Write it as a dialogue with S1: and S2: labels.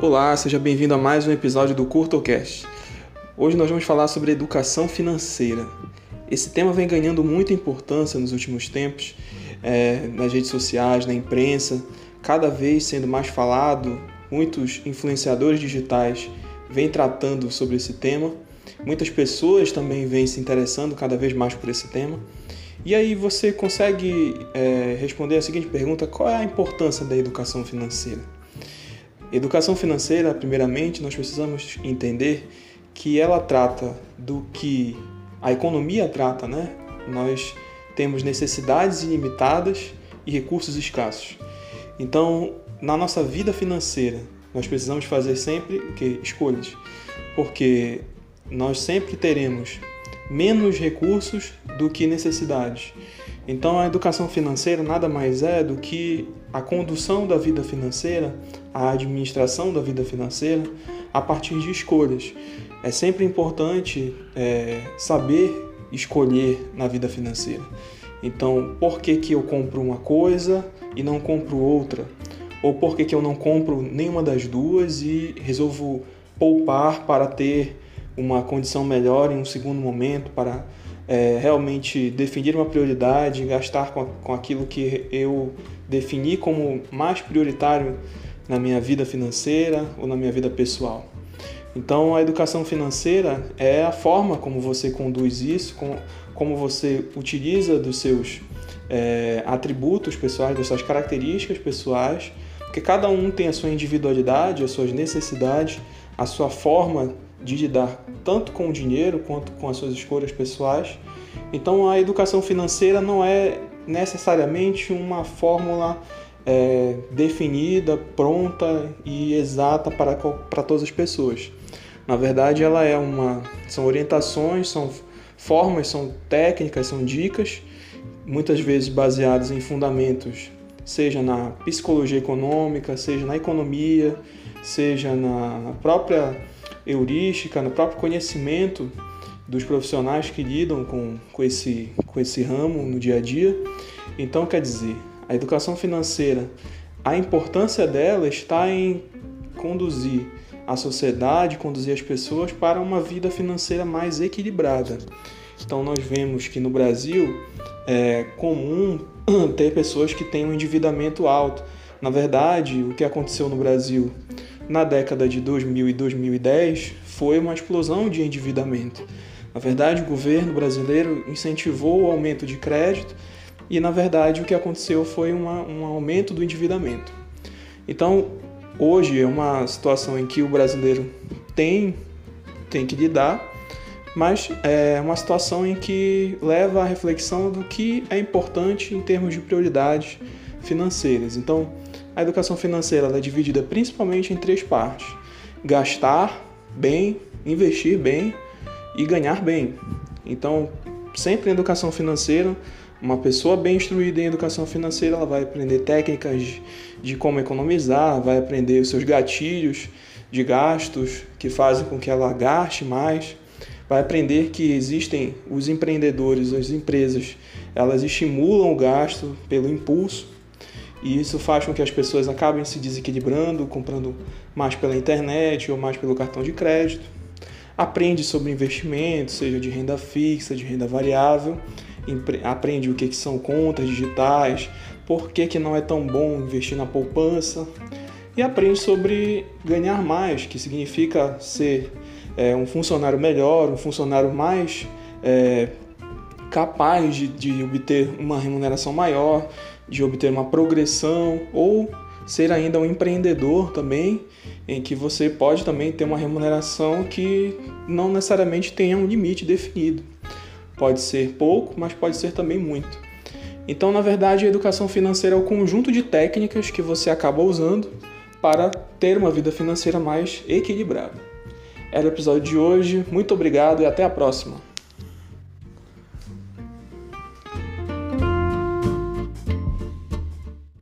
S1: Olá, seja bem-vindo a mais um episódio do CurtoCast. Hoje nós vamos falar sobre educação financeira. Esse tema vem ganhando muita importância nos últimos tempos, é, nas redes sociais, na imprensa, cada vez sendo mais falado. Muitos influenciadores digitais vêm tratando sobre esse tema, muitas pessoas também vêm se interessando cada vez mais por esse tema. E aí você consegue é, responder a seguinte pergunta: qual é a importância da educação financeira? Educação financeira, primeiramente, nós precisamos entender que ela trata do que a economia trata, né? Nós temos necessidades ilimitadas e recursos escassos. Então, na nossa vida financeira, nós precisamos fazer sempre que escolhas, porque nós sempre teremos menos recursos do que necessidades. Então, a educação financeira nada mais é do que a condução da vida financeira, a administração da vida financeira a partir de escolhas. É sempre importante é, saber escolher na vida financeira. Então, por que, que eu compro uma coisa e não compro outra? Ou por que, que eu não compro nenhuma das duas e resolvo poupar para ter uma condição melhor em um segundo momento, para é, realmente definir uma prioridade, gastar com, com aquilo que eu defini como mais prioritário na minha vida financeira ou na minha vida pessoal. Então, a educação financeira é a forma como você conduz isso, com, como você utiliza dos seus é, atributos pessoais, das suas características pessoais, porque cada um tem a sua individualidade, as suas necessidades, a sua forma de lidar tanto com o dinheiro quanto com as suas escolhas pessoais. Então, a educação financeira não é necessariamente uma fórmula é, definida, pronta e exata para, para todas as pessoas. Na verdade, ela é uma são orientações, são formas, são técnicas, são dicas, muitas vezes baseadas em fundamentos, seja na psicologia econômica, seja na economia, seja na própria heurística, no próprio conhecimento dos profissionais que lidam com, com, esse, com esse ramo no dia a dia. Então, quer dizer, a educação financeira, a importância dela está em conduzir a sociedade, conduzir as pessoas para uma vida financeira mais equilibrada. Então, nós vemos que no Brasil é comum ter pessoas que têm um endividamento alto. Na verdade, o que aconteceu no Brasil na década de 2000 e 2010 foi uma explosão de endividamento. Na verdade, o governo brasileiro incentivou o aumento de crédito e, na verdade, o que aconteceu foi uma, um aumento do endividamento. Então, hoje é uma situação em que o brasileiro tem, tem que lidar, mas é uma situação em que leva à reflexão do que é importante em termos de prioridades financeiras. Então, a educação financeira é dividida principalmente em três partes: gastar bem, investir bem e ganhar bem. Então, sempre em educação financeira, uma pessoa bem instruída em educação financeira, ela vai aprender técnicas de, de como economizar, vai aprender os seus gatilhos de gastos que fazem com que ela gaste mais, vai aprender que existem os empreendedores, as empresas, elas estimulam o gasto pelo impulso e isso faz com que as pessoas acabem se desequilibrando, comprando mais pela internet ou mais pelo cartão de crédito. Aprende sobre investimento, seja de renda fixa, de renda variável. Aprende o que, são contas digitais, por que, que não é tão bom investir na poupança. E aprende sobre ganhar mais, que significa ser é, um funcionário melhor, um funcionário mais é, capaz de, de obter uma remuneração maior, de obter uma progressão ou ser ainda um empreendedor também, em que você pode também ter uma remuneração que não necessariamente tenha um limite definido. Pode ser pouco, mas pode ser também muito. Então, na verdade, a educação financeira é o conjunto de técnicas que você acaba usando para ter uma vida financeira mais equilibrada. Era o episódio de hoje. Muito obrigado e até a próxima.